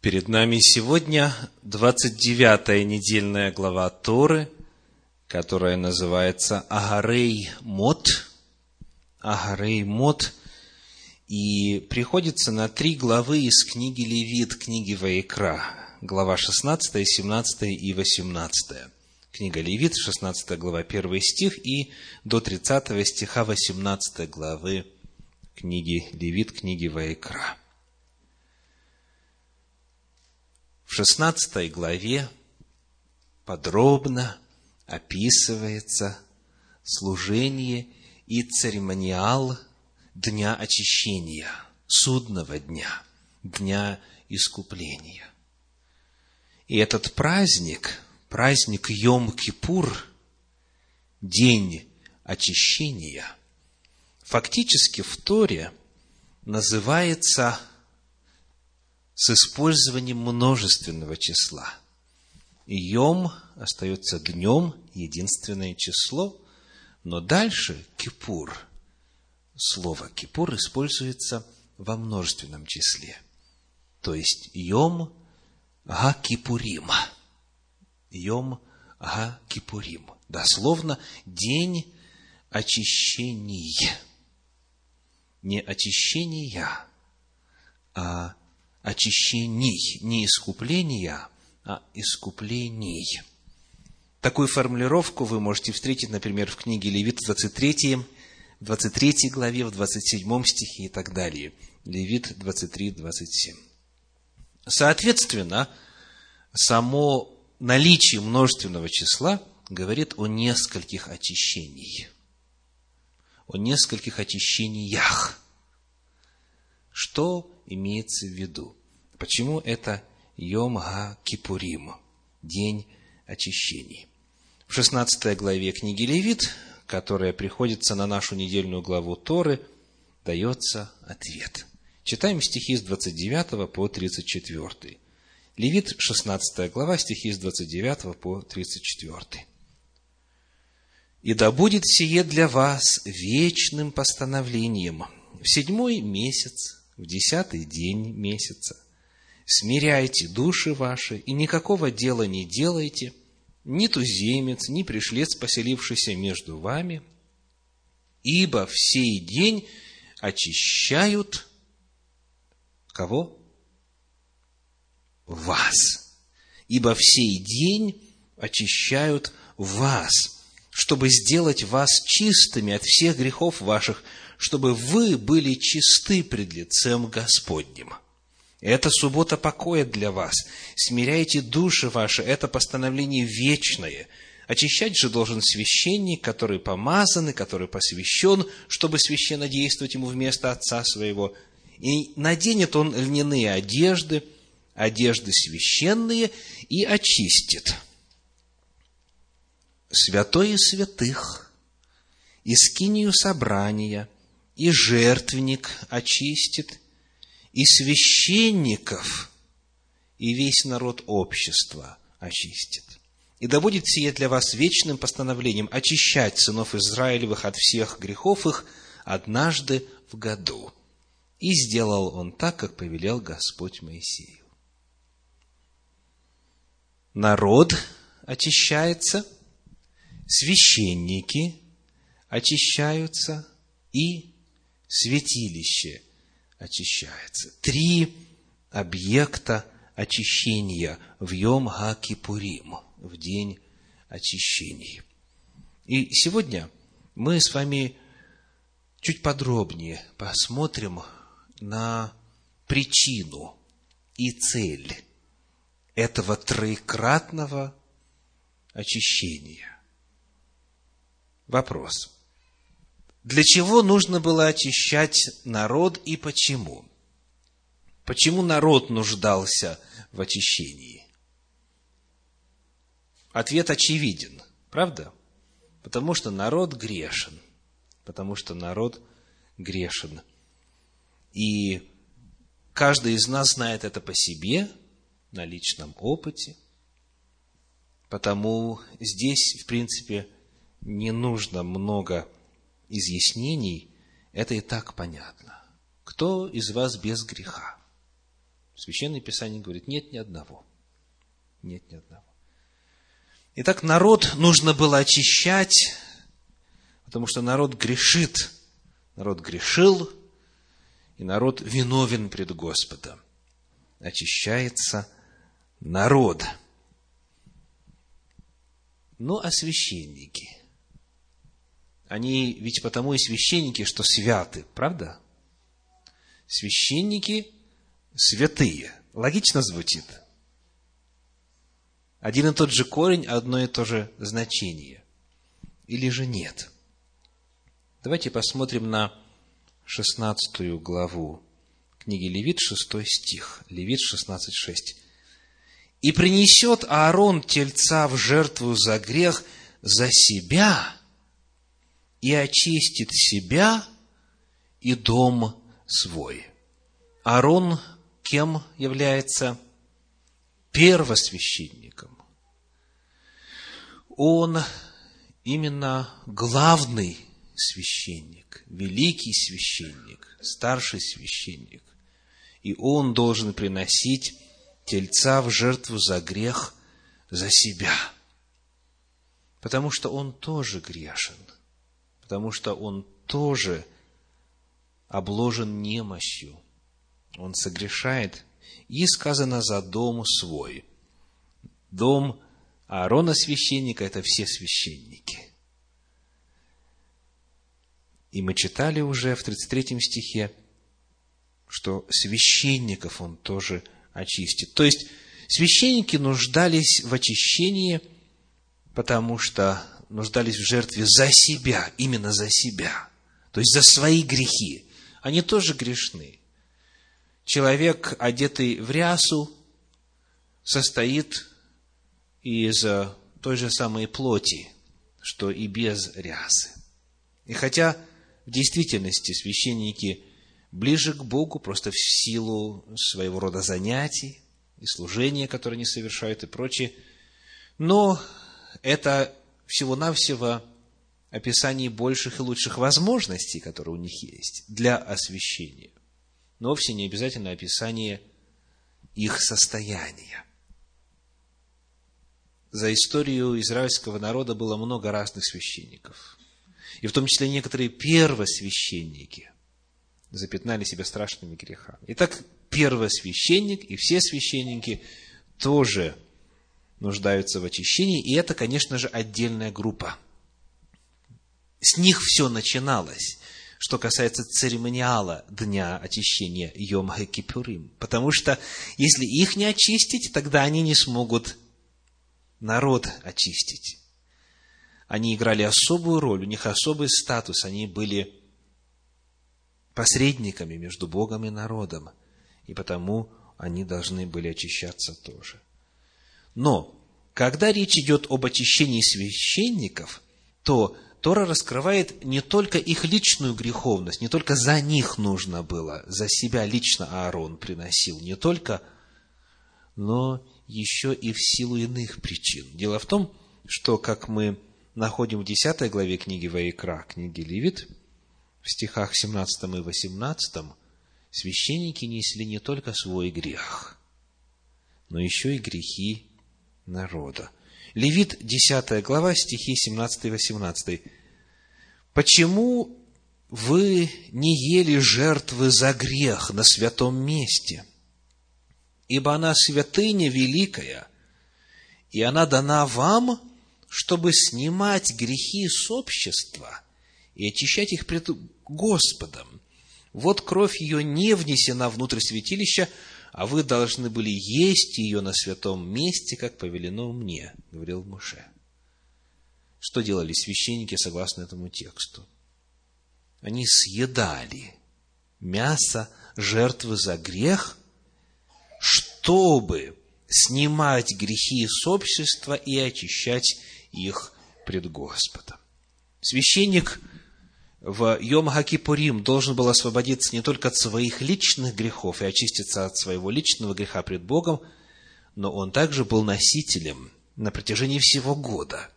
Перед нами сегодня 29-я недельная глава Торы, которая называется Агарей Мот. Агарей Мот. И приходится на три главы из книги Левит, книги Ваикра. Глава 16, 17 и 18. Книга Левит, 16 глава, 1 стих, и до 30 стиха 18 главы книги Левит, книги Ваикра. В 16 главе подробно описывается служение и церемониал Дня очищения, судного дня, Дня искупления. И этот праздник, праздник Йом-Кипур, День очищения, фактически в Торе называется с использованием множественного числа. Йом остается днем, единственное число, но дальше Кипур, слово Кипур используется во множественном числе. То есть Йом Га-Кипурим. Йом Га-Кипурим. Дословно день очищений. Не очищения, а очищений, не искупления, а искуплений. Такую формулировку вы можете встретить, например, в книге Левит в 23, 23 главе, в 27 стихе и так далее. Левит 23, 27. Соответственно, само наличие множественного числа говорит о нескольких очищениях. О нескольких очищениях. Что имеется в виду? Почему это Йом Га-Кипурим, день очищений? В 16 главе книги Левит, которая приходится на нашу недельную главу Торы, дается ответ. Читаем стихи с 29 по 34. Левит, 16 глава, стихи с 29 по 34. «И да будет сие для вас вечным постановлением в седьмой месяц, в десятый день месяца, смиряйте души ваши, и никакого дела не делайте, ни туземец, ни пришлец, поселившийся между вами, ибо в сей день очищают кого? Вас. Ибо в сей день очищают вас, чтобы сделать вас чистыми от всех грехов ваших, чтобы вы были чисты пред лицем Господним. Это суббота покоя для вас. Смиряйте души ваши, это постановление вечное. Очищать же должен священник, который помазан и который посвящен, чтобы священно действовать ему вместо отца своего. И наденет он льняные одежды, одежды священные, и очистит. Святое святых, и скинию собрания, и жертвенник очистит, и священников, и весь народ общества очистит. И да будет сие для вас вечным постановлением очищать сынов Израилевых от всех грехов их однажды в году. И сделал он так, как повелел Господь Моисею. Народ очищается, священники очищаются и святилище очищается. Три объекта очищения в Йом Ха-Кипурим, в день очищений. И сегодня мы с вами чуть подробнее посмотрим на причину и цель этого троекратного очищения. Вопрос – для чего нужно было очищать народ и почему? Почему народ нуждался в очищении? Ответ очевиден, правда? Потому что народ грешен. Потому что народ грешен. И каждый из нас знает это по себе, на личном опыте. Потому здесь, в принципе, не нужно много изъяснений, это и так понятно. Кто из вас без греха? Священное Писание говорит, нет ни одного. Нет ни одного. Итак, народ нужно было очищать, потому что народ грешит. Народ грешил, и народ виновен пред Господом. Очищается народ. Ну, а священники? Они ведь потому и священники, что святы, правда? Священники святые. Логично звучит. Один и тот же корень, одно и то же значение. Или же нет? Давайте посмотрим на 16 главу книги Левит, 6 стих. Левит 16, 6. «И принесет Аарон тельца в жертву за грех за себя, и очистит себя и дом свой». Аарон кем является? Первосвященником. Он именно главный священник, великий священник, старший священник. И он должен приносить тельца в жертву за грех, за себя. Потому что он тоже грешен. Потому что он тоже обложен немощью. Он согрешает. И сказано за дом свой. Дом Аарона священника – это все священники. И мы читали уже в 33 стихе, что священников он тоже очистит. То есть, священники нуждались в очищении, потому что нуждались в жертве за себя, именно за себя. То есть, за свои грехи. Они тоже грешны. Человек, одетый в рясу, состоит из той же самой плоти, что и без рясы. И хотя в действительности священники ближе к Богу просто в силу своего рода занятий и служения, которые они совершают и прочее. Но это всего-навсего описание больших и лучших возможностей, которые у них есть для освящения. Но вовсе не обязательно описание их состояния. За историю израильского народа было много разных священников – и в том числе некоторые первосвященники запятнали себя страшными грехами. Итак, первосвященник и все священники тоже нуждаются в очищении, и это, конечно же, отдельная группа. С них все начиналось, что касается церемониала Дня очищения Йом Кипурим. Потому что если их не очистить, тогда они не смогут народ очистить они играли особую роль, у них особый статус, они были посредниками между Богом и народом, и потому они должны были очищаться тоже. Но, когда речь идет об очищении священников, то Тора раскрывает не только их личную греховность, не только за них нужно было, за себя лично Аарон приносил, не только, но еще и в силу иных причин. Дело в том, что, как мы находим в 10 главе книги Ваикра, книги Левит, в стихах 17 и 18, священники несли не только свой грех, но еще и грехи народа. Левит, 10 глава, стихи 17 и 18. «Почему вы не ели жертвы за грех на святом месте? Ибо она святыня великая, и она дана вам чтобы снимать грехи с общества и очищать их пред Господом. Вот кровь ее не внесена внутрь святилища, а вы должны были есть ее на святом месте, как повелено мне, говорил Муше. Что делали священники согласно этому тексту? Они съедали мясо жертвы за грех, чтобы снимать грехи с общества и очищать их пред Господом. Священник в Йом Хакипурим должен был освободиться не только от своих личных грехов и очиститься от своего личного греха пред Богом, но он также был носителем на протяжении всего года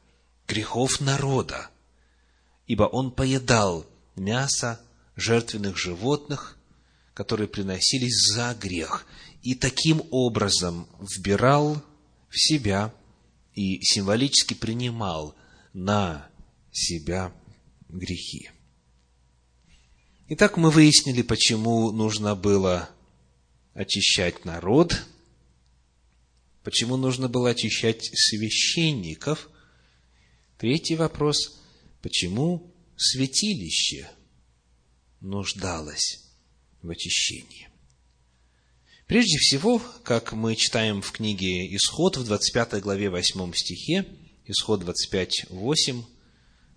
грехов народа, ибо он поедал мясо жертвенных животных, которые приносились за грех. и таким образом вбирал в себя и символически принимал на себя грехи. Итак, мы выяснили, почему нужно было очищать народ, почему нужно было очищать священников. Третий вопрос – почему святилище нуждалось в очищении? Прежде всего, как мы читаем в книге Исход в 25 главе 8 стихе, Исход 25.8,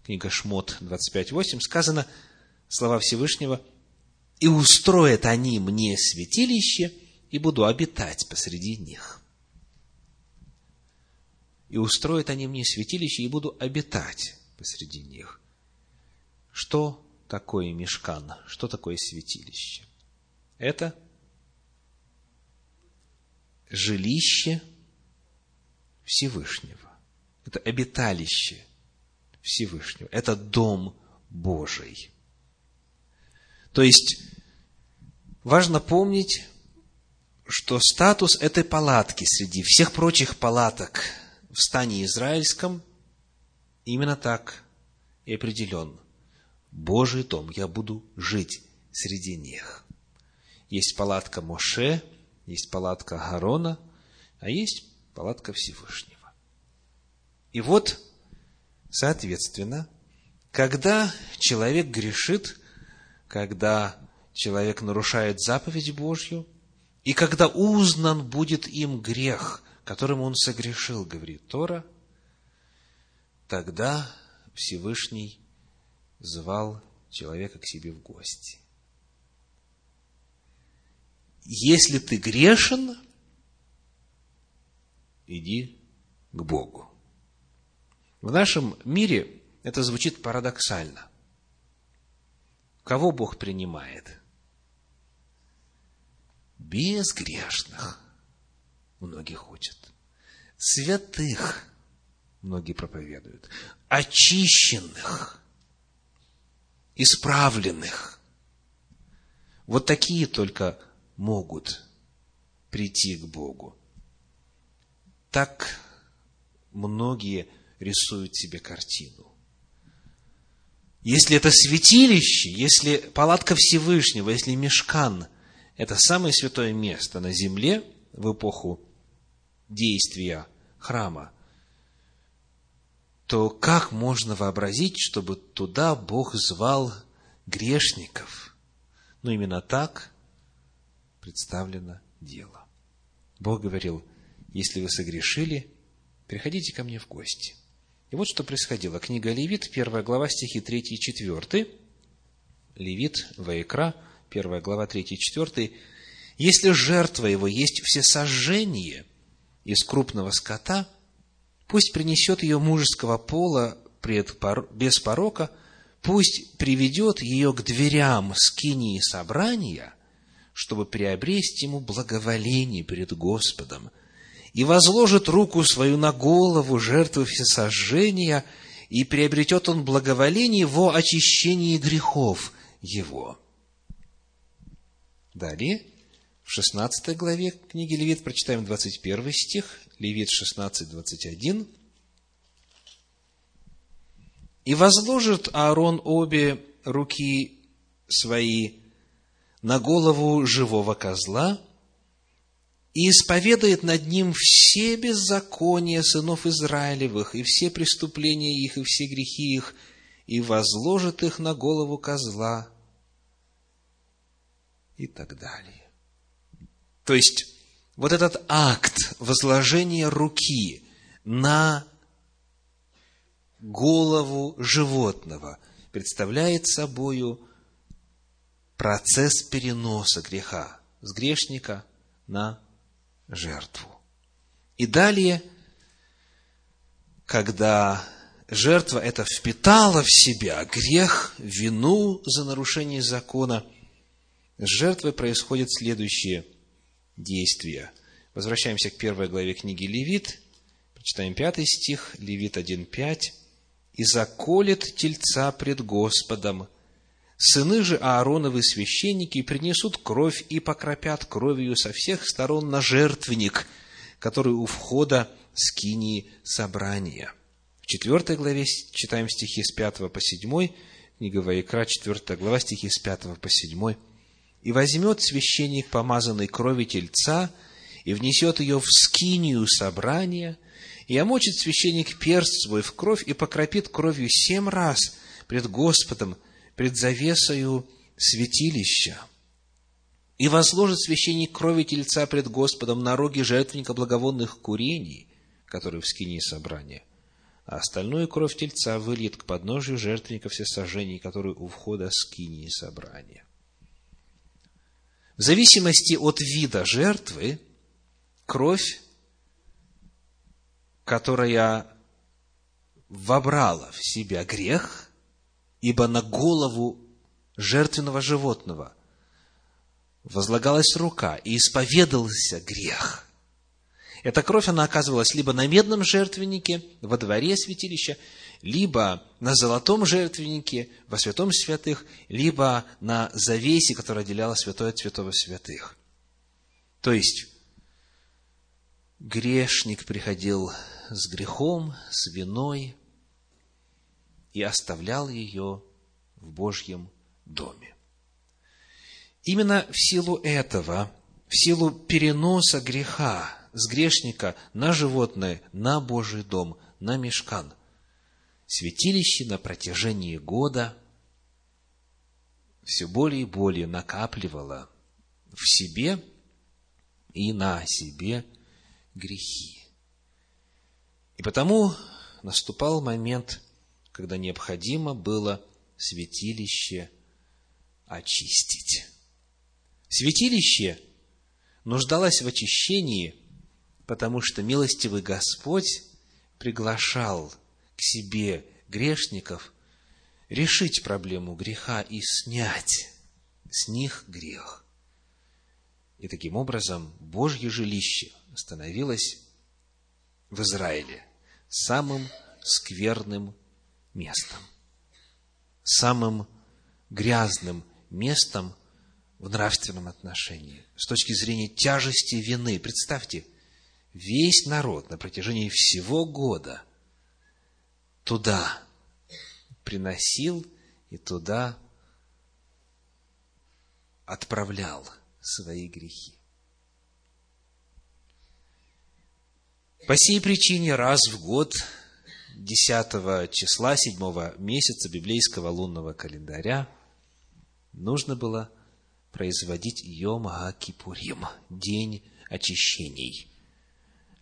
книга Шмот 25.8, сказано слова Всевышнего, «И устроят они мне святилище, и буду обитать посреди них». «И устроят они мне святилище, и буду обитать посреди них». Что такое мешкан? Что такое святилище? Это жилище Всевышнего. Это обиталище Всевышнего. Это дом Божий. То есть, важно помнить, что статус этой палатки среди всех прочих палаток в стане израильском именно так и определен. Божий дом, я буду жить среди них. Есть палатка Моше, есть палатка Гарона, а есть палатка Всевышнего. И вот, соответственно, когда человек грешит, когда человек нарушает заповедь Божью, и когда узнан будет им грех, которым он согрешил, говорит Тора, тогда Всевышний звал человека к себе в гости. Если ты грешен, иди к Богу. В нашем мире это звучит парадоксально. Кого Бог принимает? Безгрешных. Многие ходят. Святых. Многие проповедуют. Очищенных. Исправленных. Вот такие только могут прийти к Богу. Так многие рисуют себе картину. Если это святилище, если палатка Всевышнего, если мешкан – это самое святое место на земле в эпоху действия храма, то как можно вообразить, чтобы туда Бог звал грешников? Ну, именно так представлено дело. Бог говорил, если вы согрешили, приходите ко мне в гости – и вот что происходило. Книга Левит, первая глава, стихи 3 и 4. Левит, Ваикра, первая глава, 3 и 4. «Если жертва его есть все сожжение из крупного скота, пусть принесет ее мужеского пола пред, без порока, пусть приведет ее к дверям скинии собрания, чтобы приобрести ему благоволение перед Господом – и возложит руку свою на голову жертвы всесожжения, и приобретет он благоволение во очищении грехов его. Далее, в 16 главе книги Левит прочитаем 21 стих, Левит 16, 21. «И возложит Аарон обе руки свои на голову живого козла, и исповедает над ним все беззакония сынов Израилевых, и все преступления их, и все грехи их, и возложит их на голову козла, и так далее. То есть, вот этот акт возложения руки на голову животного представляет собою процесс переноса греха с грешника на жертву. И далее, когда жертва это впитала в себя грех, вину за нарушение закона, с жертвой происходит следующее действие. Возвращаемся к первой главе книги Левит, прочитаем пятый стих, Левит 1.5. «И заколет тельца пред Господом Сыны же Аароновы священники принесут кровь и покропят кровью со всех сторон на жертвенник, который у входа скинии собрания. В четвертой главе читаем стихи с 5 по 7, книга Ваикра, 4 глава, стихи с 5 по 7. «И возьмет священник помазанной крови тельца, и внесет ее в скинию собрания, и омочит священник перст свой в кровь, и покропит кровью семь раз пред Господом, пред завесою святилища. И возложит священник крови тельца пред Господом на роги жертвенника благовонных курений, который в скинии собрания, а остальную кровь тельца выльет к подножию жертвенника всесожжений, который у входа скинии собрания. В зависимости от вида жертвы, кровь, которая вобрала в себя грех, ибо на голову жертвенного животного возлагалась рука, и исповедовался грех. Эта кровь, она оказывалась либо на медном жертвеннике во дворе святилища, либо на золотом жертвеннике во святом святых, либо на завесе, которая отделяла святое от святого святых. То есть, грешник приходил с грехом, с виной, и оставлял ее в Божьем доме. Именно в силу этого, в силу переноса греха с грешника на животное, на Божий дом, на мешкан, святилище на протяжении года все более и более накапливало в себе и на себе грехи. И потому наступал момент когда необходимо было святилище очистить. Святилище нуждалось в очищении, потому что милостивый Господь приглашал к себе грешников решить проблему греха и снять с них грех. И таким образом Божье жилище становилось в Израиле самым скверным местом. Самым грязным местом в нравственном отношении. С точки зрения тяжести вины. Представьте, весь народ на протяжении всего года туда приносил и туда отправлял свои грехи. По сей причине раз в год 10 числа 7 месяца библейского лунного календаря нужно было производить Йом Кипурим, день очищений.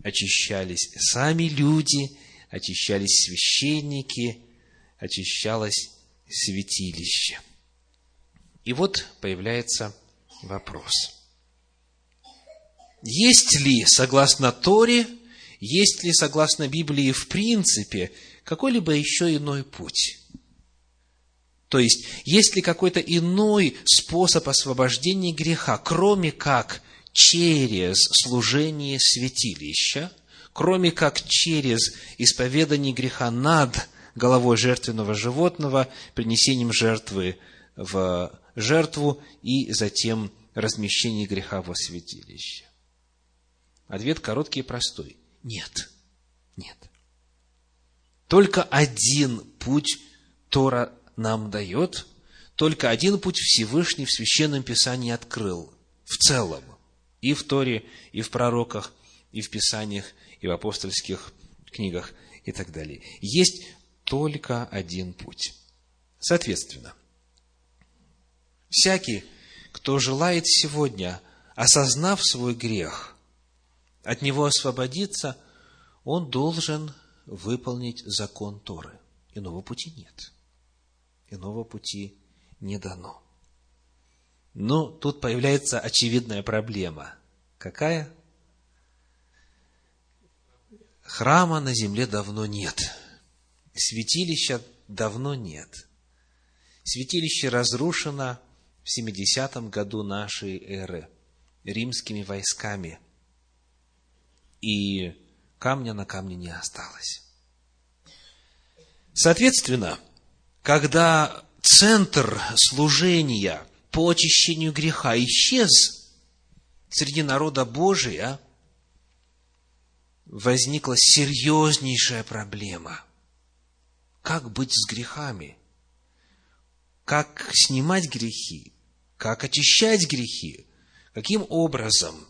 Очищались сами люди, очищались священники, очищалось святилище. И вот появляется вопрос. Есть ли, согласно Торе, есть ли, согласно Библии, в принципе, какой-либо еще иной путь? То есть, есть ли какой-то иной способ освобождения греха, кроме как через служение святилища, кроме как через исповедание греха над головой жертвенного животного, принесением жертвы в жертву и затем размещение греха во святилище? Ответ короткий и простой. Нет. Нет. Только один путь Тора нам дает, только один путь Всевышний в Священном Писании открыл. В целом. И в Торе, и в пророках, и в Писаниях, и в апостольских книгах, и так далее. Есть только один путь. Соответственно, всякий, кто желает сегодня, осознав свой грех, от него освободиться, он должен выполнить закон Торы. Иного пути нет. Иного пути не дано. Но тут появляется очевидная проблема. Какая? Храма на земле давно нет. Святилища давно нет. Святилище разрушено в 70 году нашей эры римскими войсками – и камня на камне не осталось. Соответственно, когда центр служения по очищению греха исчез среди народа Божия, возникла серьезнейшая проблема. Как быть с грехами? Как снимать грехи? Как очищать грехи? Каким образом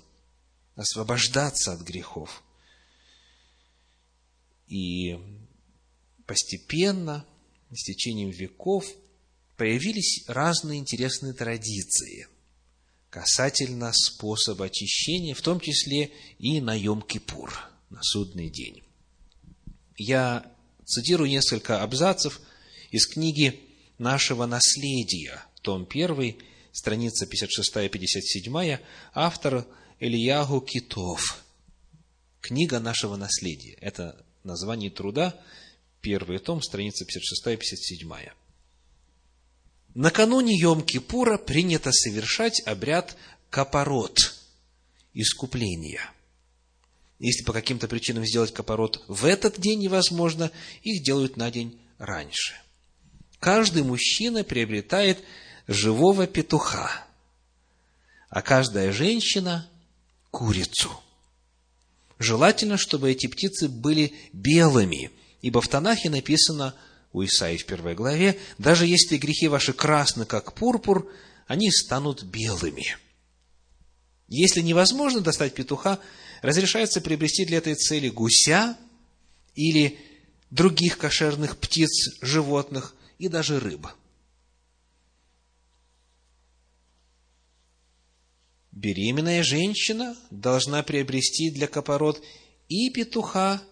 освобождаться от грехов? И постепенно, с течением веков, появились разные интересные традиции касательно способа очищения, в том числе и на Йом-Кипур, на судный день. Я цитирую несколько абзацев из книги «Нашего наследия», том 1, страница 56-57, автор Ильягу Китов. Книга нашего наследия. Это название труда, первый том, страница 56-57. Накануне Йом-Кипура принято совершать обряд капорот, искупления. Если по каким-то причинам сделать капорот в этот день невозможно, их делают на день раньше. Каждый мужчина приобретает живого петуха, а каждая женщина – курицу. Желательно, чтобы эти птицы были белыми, ибо в Танахе написано – у Исаии в первой главе, даже если грехи ваши красны, как пурпур, они станут белыми. Если невозможно достать петуха, разрешается приобрести для этой цели гуся или других кошерных птиц, животных и даже рыб. Беременная женщина должна приобрести для копорот и петуха,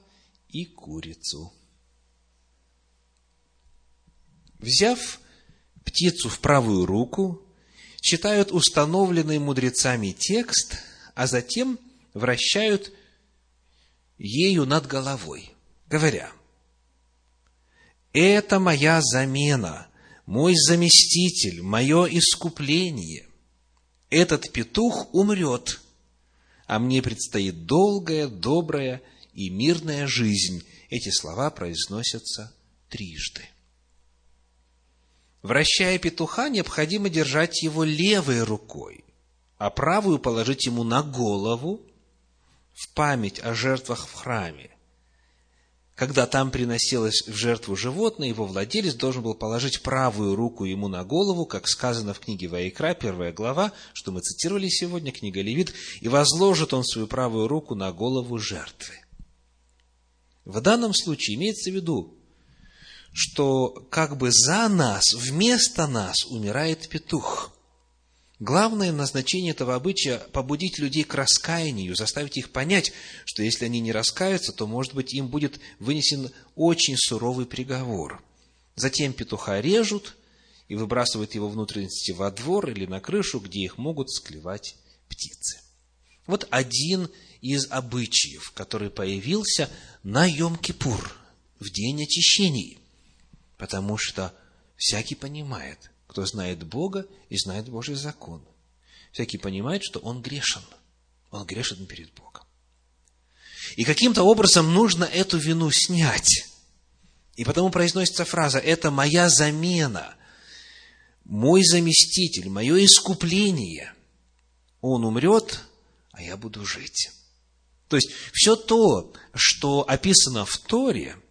и курицу. Взяв птицу в правую руку, читают установленный мудрецами текст, а затем вращают ею над головой, говоря, «Это моя замена, мой заместитель, мое искупление. Этот петух умрет, а мне предстоит долгая, добрая и мирная жизнь». Эти слова произносятся трижды. Вращая петуха, необходимо держать его левой рукой, а правую положить ему на голову в память о жертвах в храме. Когда там приносилось в жертву животное, его владелец должен был положить правую руку ему на голову, как сказано в книге Ваикра, первая глава, что мы цитировали сегодня, книга Левит, и возложит он свою правую руку на голову жертвы. В данном случае имеется в виду, что как бы за нас, вместо нас умирает петух. Главное назначение этого обычая – побудить людей к раскаянию, заставить их понять, что если они не раскаются, то, может быть, им будет вынесен очень суровый приговор. Затем петуха режут и выбрасывают его внутренности во двор или на крышу, где их могут склевать птицы. Вот один из обычаев, который появился на Йом-Кипур, в день очищений. Потому что всякий понимает, кто знает Бога и знает Божий закон. Всякий понимает, что он грешен. Он грешен перед Богом. И каким-то образом нужно эту вину снять. И потому произносится фраза «это моя замена», «мой заместитель», «мое искупление». Он умрет, а я буду жить. То есть, все то, что описано в Торе –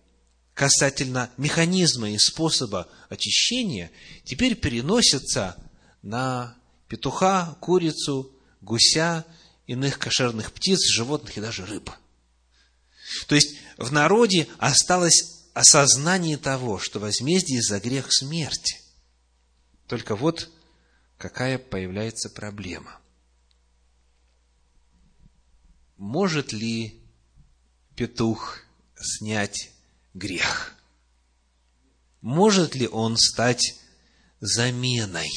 касательно механизма и способа очищения, теперь переносятся на петуха, курицу, гуся, иных кошерных птиц, животных и даже рыб. То есть в народе осталось осознание того, что возмездие за грех смерти. Только вот какая появляется проблема. Может ли петух снять грех. Может ли он стать заменой?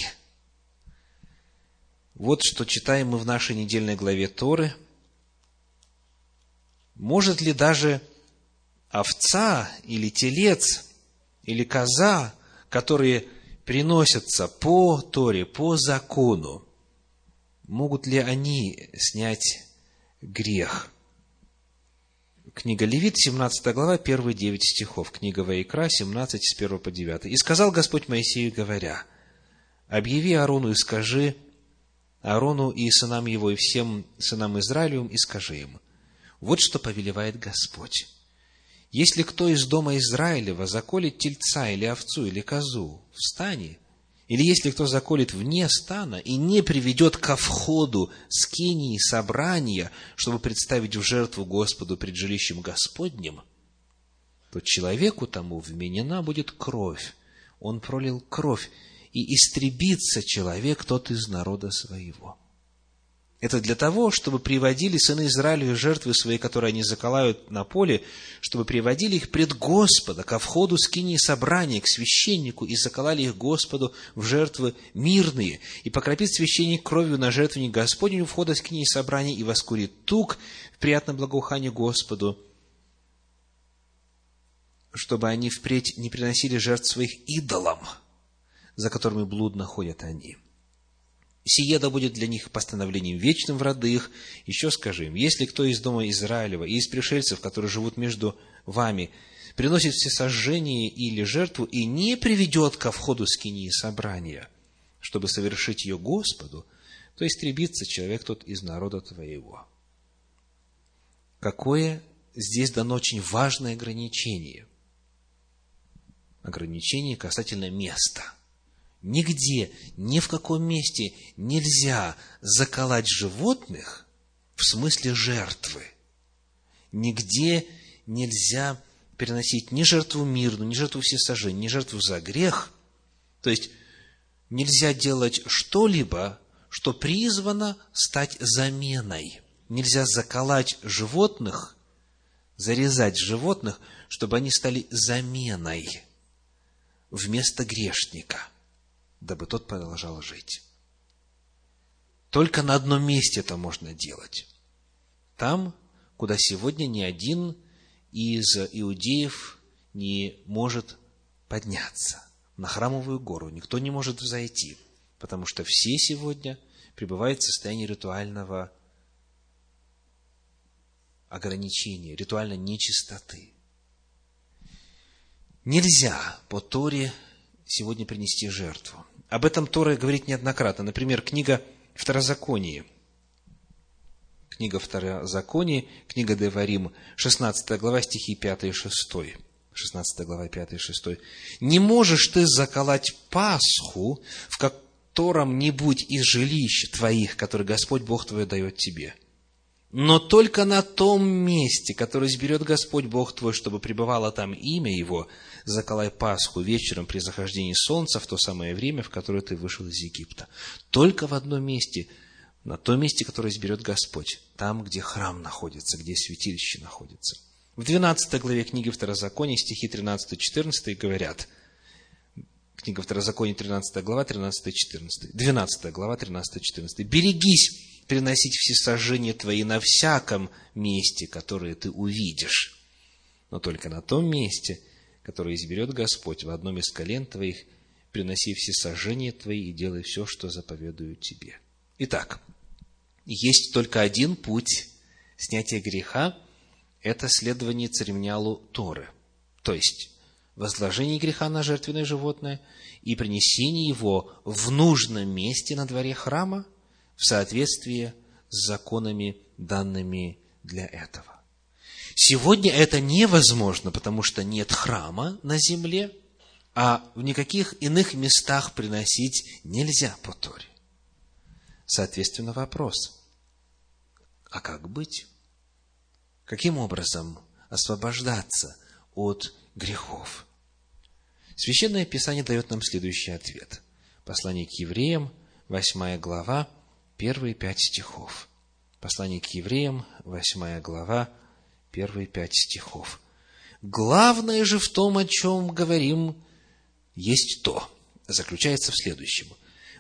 Вот что читаем мы в нашей недельной главе Торы. Может ли даже овца или телец или коза, которые приносятся по Торе, по закону, могут ли они снять грех? Книга Левит, 17 глава, первые 9 стихов. Книга Ваикра, 17, с 1 по 9. «И сказал Господь Моисею, говоря, «Объяви Аарону и скажи, Аарону и сынам его, и всем сынам Израилевым, и скажи им, вот что повелевает Господь. Если кто из дома Израилева заколет тельца или овцу или козу в стане, или если кто заколет вне стана и не приведет ко входу скинии собрания, чтобы представить в жертву Господу пред жилищем Господним, то человеку тому вменена будет кровь. Он пролил кровь, и истребится человек тот из народа своего. Это для того, чтобы приводили сыны Израиля жертвы свои, которые они заколают на поле, чтобы приводили их пред Господа, ко входу скинии собрания, к священнику, и заколали их Господу в жертвы мирные, и покропит священник кровью на жертвенник Господню у входа скинии собрания, и воскурит тук в приятном благоухании Господу, чтобы они впредь не приносили жертв своих идолам, за которыми блудно ходят они. Сие да будет для них постановлением вечным в роды их. Еще скажи им, если кто из дома Израилева и из пришельцев, которые живут между вами, приносит все сожжения или жертву и не приведет ко входу скинии собрания, чтобы совершить ее Господу, то истребится человек тот из народа твоего. Какое здесь дано очень важное ограничение? Ограничение касательно места – нигде, ни в каком месте нельзя заколоть животных в смысле жертвы. Нигде нельзя переносить ни жертву мирную, ни жертву всесожжения, ни жертву за грех. То есть, нельзя делать что-либо, что призвано стать заменой. Нельзя заколоть животных, зарезать животных, чтобы они стали заменой вместо грешника – дабы тот продолжал жить. Только на одном месте это можно делать. Там, куда сегодня ни один из иудеев не может подняться. На храмовую гору никто не может взойти, потому что все сегодня пребывают в состоянии ритуального ограничения, ритуальной нечистоты. Нельзя по Торе сегодня принести жертву. Об этом Тора говорит неоднократно. Например, книга Второзаконие. Книга Второзаконие, книга Деварим, 16 глава, стихи 5 и 6. 16 глава, 5 и 6. «Не можешь ты заколоть Пасху в котором-нибудь из жилищ твоих, которые Господь Бог твой дает тебе, но только на том месте, которое изберет Господь Бог твой, чтобы пребывало там имя Его, заколай Пасху вечером при захождении солнца в то самое время, в которое ты вышел из Египта. Только в одном месте, на том месте, которое изберет Господь, там, где храм находится, где святилище находится. В 12 главе книги Второзакония, стихи 13-14 говорят, книга Второзакония, 13 глава, 13-14, 12 глава, 13-14, «Берегись приносить все сожжения твои на всяком месте, которое ты увидишь, но только на том месте, которое изберет Господь в одном из колен твоих, приноси все сожжения твои и делай все, что заповедую тебе. Итак, есть только один путь снятия греха – это следование церемониалу Торы, то есть возложение греха на жертвенное животное и принесение его в нужном месте на дворе храма в соответствии с законами, данными для этого. Сегодня это невозможно, потому что нет храма на земле, а в никаких иных местах приносить нельзя по Торе. Соответственно, вопрос, а как быть? Каким образом освобождаться от грехов? Священное Писание дает нам следующий ответ. Послание к евреям, 8 глава, первые пять стихов. Послание к евреям, восьмая глава, первые пять стихов. Главное же в том, о чем говорим, есть то, заключается в следующем.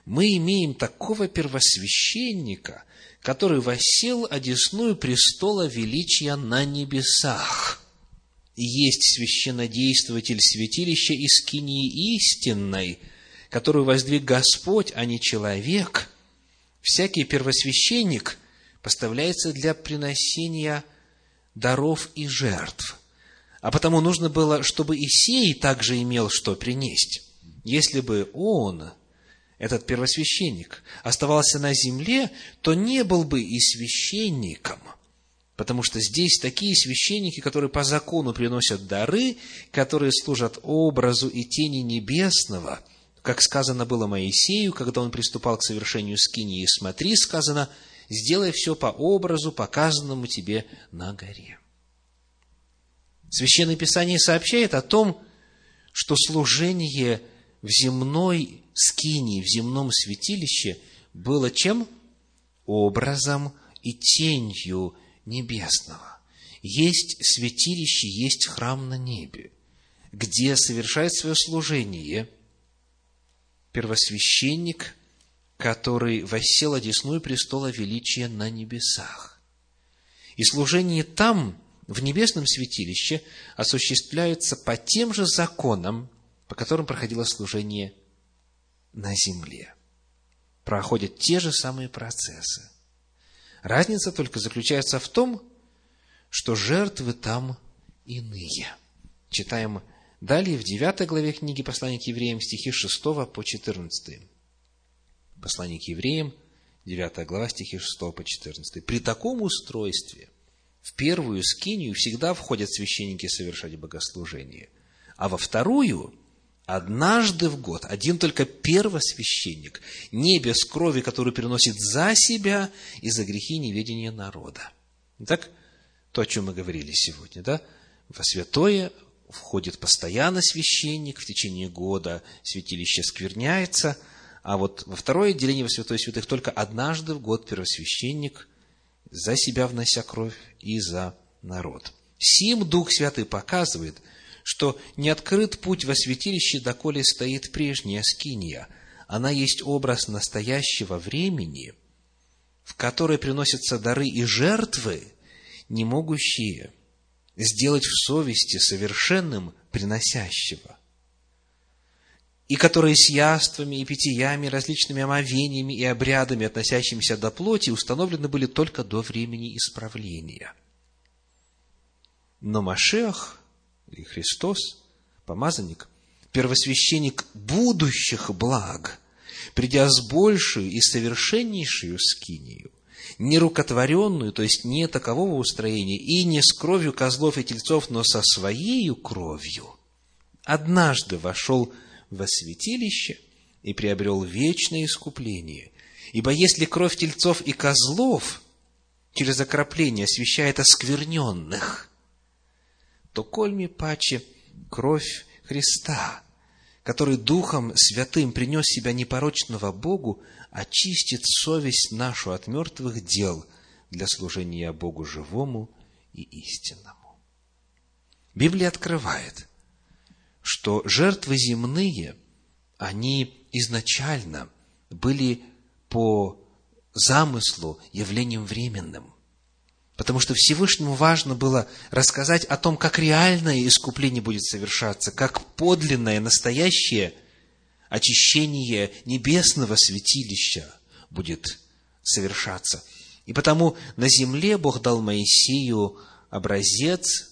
Мы имеем такого первосвященника, который восел одесную престола величия на небесах. есть священнодействователь святилища из скинии истинной, которую воздвиг Господь, а не человек – всякий первосвященник поставляется для приносения даров и жертв. А потому нужно было, чтобы Исей также имел что принести. Если бы он, этот первосвященник, оставался на земле, то не был бы и священником – Потому что здесь такие священники, которые по закону приносят дары, которые служат образу и тени небесного, как сказано было Моисею, когда он приступал к совершению скинии, смотри, сказано, сделай все по образу, показанному тебе на горе. Священное Писание сообщает о том, что служение в земной скинии, в земном святилище было чем? Образом и тенью небесного. Есть святилище, есть храм на небе, где совершает свое служение первосвященник, который воссел одесную престола величия на небесах. И служение там, в небесном святилище, осуществляется по тем же законам, по которым проходило служение на земле. Проходят те же самые процессы. Разница только заключается в том, что жертвы там иные. Читаем далее в 9 главе книги Послания к евреям стихи 6 по 14. Послание к евреям, 9 глава, стихи 6 по 14. «При таком устройстве в первую скинию всегда входят священники совершать богослужение, а во вторую однажды в год один только первосвященник, не без крови, которую переносит за себя и за грехи неведения народа. Итак, то, о чем мы говорили сегодня, да? Во святое входит постоянно священник, в течение года святилище скверняется, а вот во второе отделение во святое святых только однажды в год первосвященник за себя внося кровь и за народ. Сим Дух Святый показывает – что не открыт путь во святилище, доколе стоит прежняя скиния. Она есть образ настоящего времени, в которое приносятся дары и жертвы, не могущие сделать в совести совершенным приносящего, и которые с яствами и питьями, различными омовениями и обрядами, относящимися до плоти, установлены были только до времени исправления. Но Машех и Христос, помазанник, первосвященник будущих благ, придя с большую и совершеннейшую скинию, нерукотворенную, то есть не такового устроения, и не с кровью козлов и тельцов, но со своей кровью, однажды вошел во святилище и приобрел вечное искупление. Ибо если кровь тельцов и козлов через окропление освящает оскверненных – то кольми паче кровь Христа, который Духом Святым принес себя непорочного Богу, очистит совесть нашу от мертвых дел для служения Богу живому и истинному. Библия открывает, что жертвы земные, они изначально были по замыслу явлением временным – Потому что Всевышнему важно было рассказать о том, как реальное искупление будет совершаться, как подлинное, настоящее очищение небесного святилища будет совершаться. И потому на земле Бог дал Моисею образец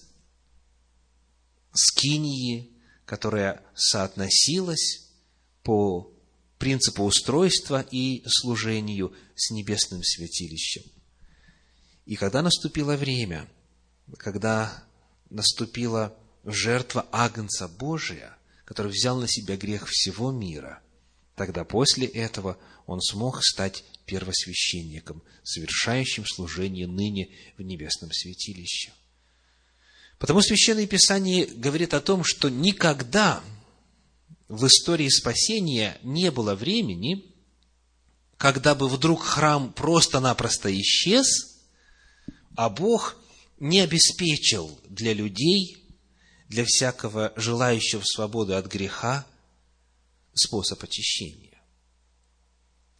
скинии, которая соотносилась по принципу устройства и служению с небесным святилищем – и когда наступило время, когда наступила жертва Агнца Божия, который взял на себя грех всего мира, тогда после этого он смог стать первосвященником, совершающим служение ныне в небесном святилище. Потому Священное Писание говорит о том, что никогда в истории спасения не было времени, когда бы вдруг храм просто-напросто исчез – а Бог не обеспечил для людей, для всякого желающего свободы от греха, способ очищения.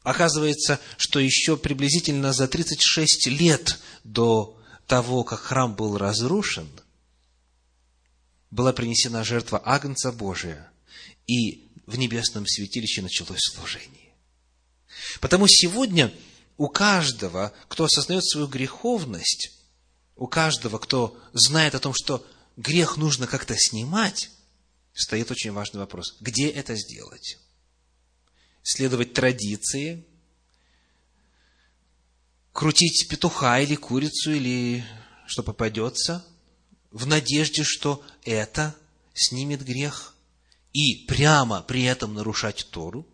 Оказывается, что еще приблизительно за 36 лет до того, как храм был разрушен, была принесена жертва Агнца Божия, и в небесном святилище началось служение. Потому сегодня у каждого, кто осознает свою греховность, у каждого, кто знает о том, что грех нужно как-то снимать, стоит очень важный вопрос. Где это сделать? Следовать традиции, крутить петуха или курицу, или что попадется, в надежде, что это снимет грех, и прямо при этом нарушать Тору,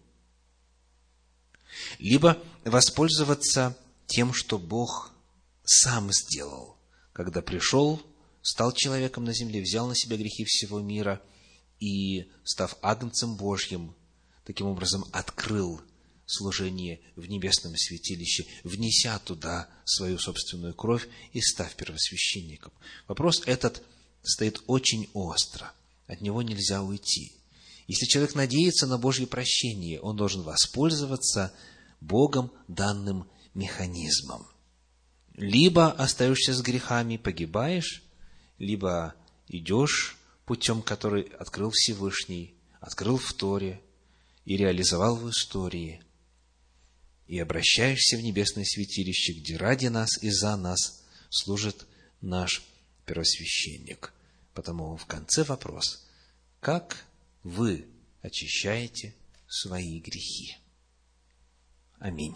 либо воспользоваться тем, что Бог сам сделал, когда пришел, стал человеком на земле, взял на себя грехи всего мира и, став агнцем Божьим, таким образом открыл служение в небесном святилище, внеся туда свою собственную кровь и став первосвященником. Вопрос этот стоит очень остро, от него нельзя уйти. Если человек надеется на Божье прощение, он должен воспользоваться Богом данным механизмом. Либо остаешься с грехами, погибаешь, либо идешь путем, который открыл Всевышний, открыл в Торе и реализовал в истории – и обращаешься в небесное святилище, где ради нас и за нас служит наш первосвященник. Потому в конце вопрос, как вы очищаете свои грехи? Аминь.